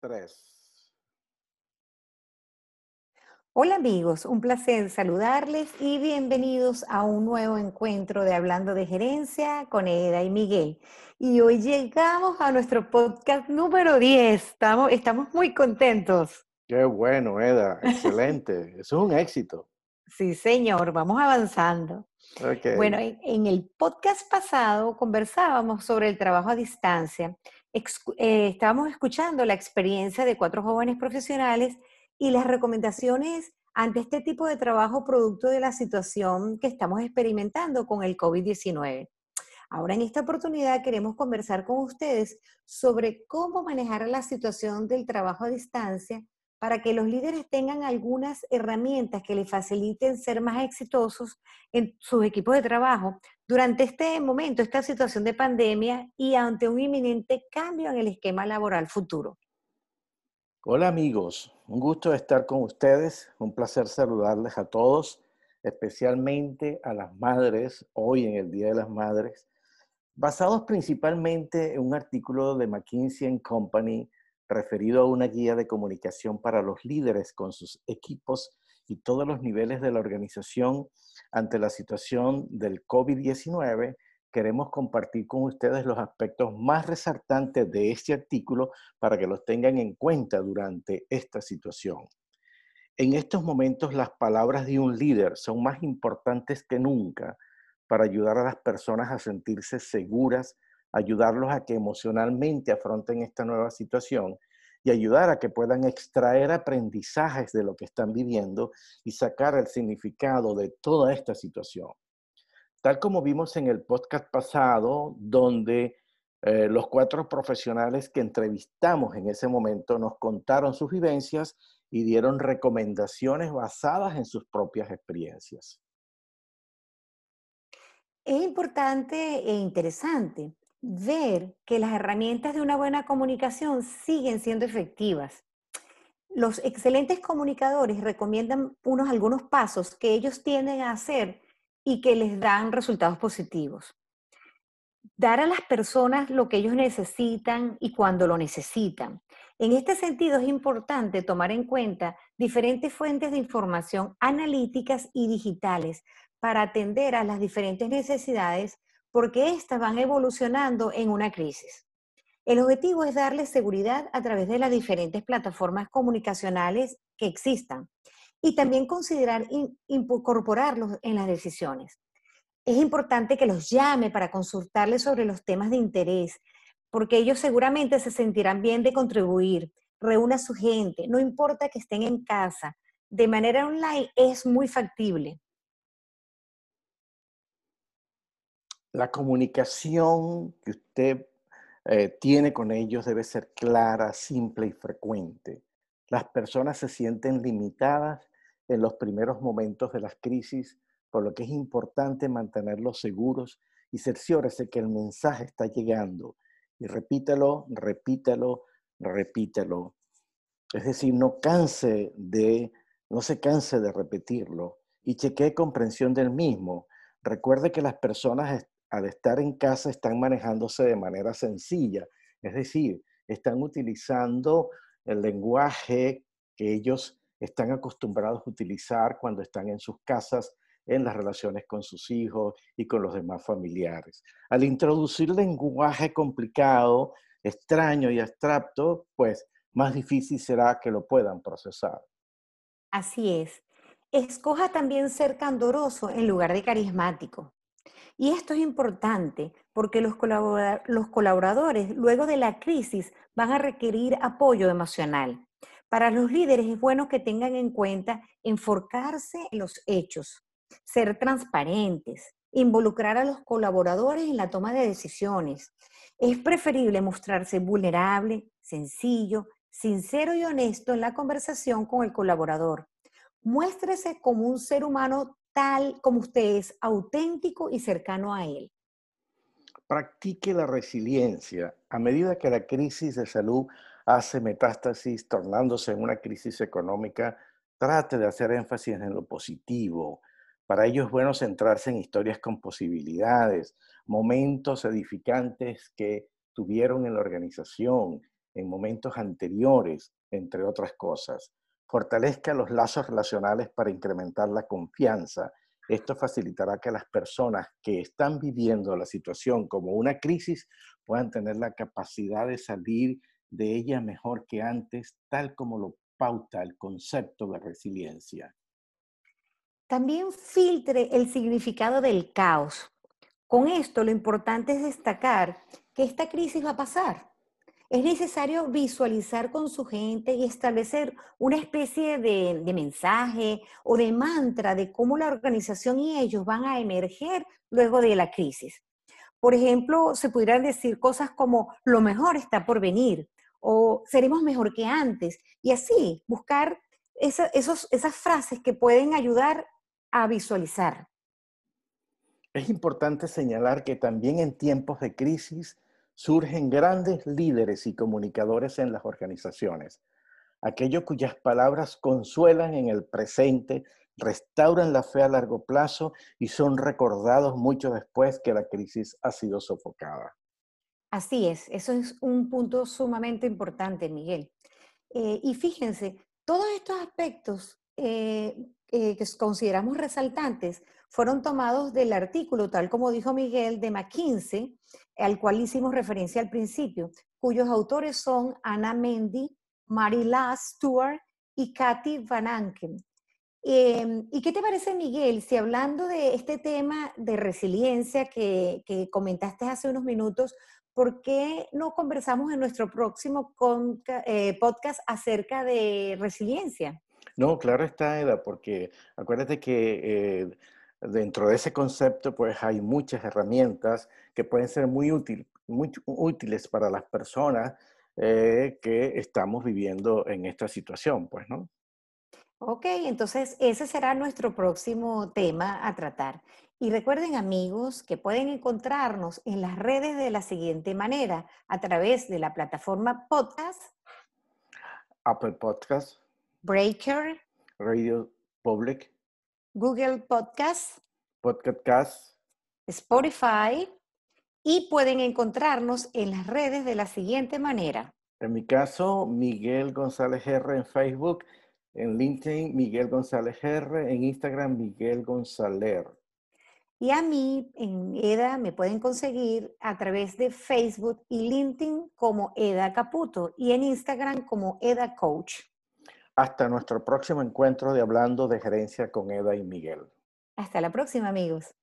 Tres. Hola amigos, un placer saludarles y bienvenidos a un nuevo encuentro de Hablando de Gerencia con Eda y Miguel. Y hoy llegamos a nuestro podcast número 10. Estamos, estamos muy contentos. Qué bueno, Eda. Excelente. Eso es un éxito. Sí, señor. Vamos avanzando. Bueno, en el podcast pasado conversábamos sobre el trabajo a distancia eh, estábamos escuchando la experiencia de cuatro jóvenes profesionales y las recomendaciones ante este tipo de trabajo producto de la situación que estamos experimentando con el COVID-19. Ahora en esta oportunidad queremos conversar con ustedes sobre cómo manejar la situación del trabajo a distancia para que los líderes tengan algunas herramientas que les faciliten ser más exitosos en sus equipos de trabajo durante este momento, esta situación de pandemia y ante un inminente cambio en el esquema laboral futuro. Hola amigos, un gusto estar con ustedes, un placer saludarles a todos, especialmente a las madres, hoy en el Día de las Madres, basados principalmente en un artículo de McKinsey Company referido a una guía de comunicación para los líderes con sus equipos y todos los niveles de la organización ante la situación del COVID-19, queremos compartir con ustedes los aspectos más resaltantes de este artículo para que los tengan en cuenta durante esta situación. En estos momentos las palabras de un líder son más importantes que nunca para ayudar a las personas a sentirse seguras, ayudarlos a que emocionalmente afronten esta nueva situación y ayudar a que puedan extraer aprendizajes de lo que están viviendo y sacar el significado de toda esta situación. Tal como vimos en el podcast pasado, donde eh, los cuatro profesionales que entrevistamos en ese momento nos contaron sus vivencias y dieron recomendaciones basadas en sus propias experiencias. Es importante e interesante ver que las herramientas de una buena comunicación siguen siendo efectivas. Los excelentes comunicadores recomiendan unos algunos pasos que ellos tienden a hacer y que les dan resultados positivos. Dar a las personas lo que ellos necesitan y cuando lo necesitan. En este sentido es importante tomar en cuenta diferentes fuentes de información analíticas y digitales para atender a las diferentes necesidades porque éstas van evolucionando en una crisis. El objetivo es darle seguridad a través de las diferentes plataformas comunicacionales que existan y también considerar incorporarlos en las decisiones. Es importante que los llame para consultarles sobre los temas de interés, porque ellos seguramente se sentirán bien de contribuir. Reúna a su gente, no importa que estén en casa. De manera online es muy factible. La comunicación que usted eh, tiene con ellos debe ser clara, simple y frecuente. Las personas se sienten limitadas en los primeros momentos de las crisis, por lo que es importante mantenerlos seguros y cerciórese que el mensaje está llegando. Y repítelo, repítelo, repítelo. Es decir, no canse de, no se canse de repetirlo y chequee comprensión del mismo. Recuerde que las personas al estar en casa están manejándose de manera sencilla, es decir, están utilizando el lenguaje que ellos están acostumbrados a utilizar cuando están en sus casas, en las relaciones con sus hijos y con los demás familiares. Al introducir lenguaje complicado, extraño y abstracto, pues más difícil será que lo puedan procesar. Así es. Escoja también ser candoroso en lugar de carismático. Y esto es importante porque los, colaboradores luego de la crisis van a requerir apoyo emocional. Para los líderes es bueno que tengan en cuenta enfocarse en los hechos, ser transparentes, involucrar a los colaboradores en la toma de decisiones. Es preferible mostrarse vulnerable, sencillo, sincero y honesto en la conversación con el colaborador. Muéstrese como un ser humano tal como usted es, auténtico y cercano a él. Practique la resiliencia. A medida que la crisis de salud hace metástasis, tornándose en una crisis económica, trate de hacer énfasis en lo positivo. Para ello es bueno centrarse en historias con posibilidades, momentos edificantes que tuvieron en la organización, en momentos anteriores, entre otras cosas. Fortalezca los lazos relacionales para incrementar la confianza. Esto facilitará que las personas que están viviendo la situación como una crisis puedan tener la capacidad de salir de ella mejor que antes, tal como lo pauta el concepto de resiliencia. También filtre el significado del caos. Con esto lo importante es destacar que esta crisis va a pasar. Es necesario visualizar con su gente y establecer una especie de, mensaje o de mantra de cómo la organización y ellos van a emerger luego de la crisis. Por ejemplo, se pudieran decir cosas como lo mejor está por venir o seremos mejor que antes y así buscar esos, esas frases que pueden ayudar a visualizar. Es importante señalar que también en tiempos de crisis surgen grandes líderes y comunicadores en las organizaciones, aquellos cuyas palabras consuelan en el presente, restauran la fe a largo plazo y son recordados mucho después que la crisis ha sido sofocada. Así es, eso es un punto sumamente importante, Miguel. Eh, y fíjense, todos estos aspectos eh, eh, que consideramos resaltantes fueron tomados del artículo, tal como dijo Miguel, de McKinsey, al cual hicimos referencia al principio, cuyos autores son Anna Mendy, Marila Stewart y Kathy Van Anken. Em, ¿Y qué te parece, Miguel, si hablando de este tema de resiliencia que, comentaste hace unos minutos, ¿por qué no conversamos en nuestro próximo eh, podcast acerca de resiliencia? No, claro está, Eda, porque acuérdate que eh, dentro de ese concepto pues hay muchas herramientas que pueden ser muy, útil, muy útiles para las personas eh, que estamos viviendo en esta situación, pues, ¿no? Ok, entonces ese será nuestro próximo tema a tratar. Y recuerden amigos que pueden encontrarnos en las redes de la siguiente manera, a través de la plataforma Podcast, Apple Podcast, Breaker, Radio Public, Google Podcast, Podcast, Spotify y pueden encontrarnos en las redes de la siguiente manera. En mi caso, Miguel González R en Facebook, en LinkedIn, Miguel González R, en Instagram, Miguel González. Y a mí, en EDA, me pueden conseguir a través de Facebook y LinkedIn como EDA Caputo y en Instagram como EDA Coach. Hasta nuestro próximo encuentro de Hablando de Gerencia con Eda y Miguel. Hasta la próxima, amigos.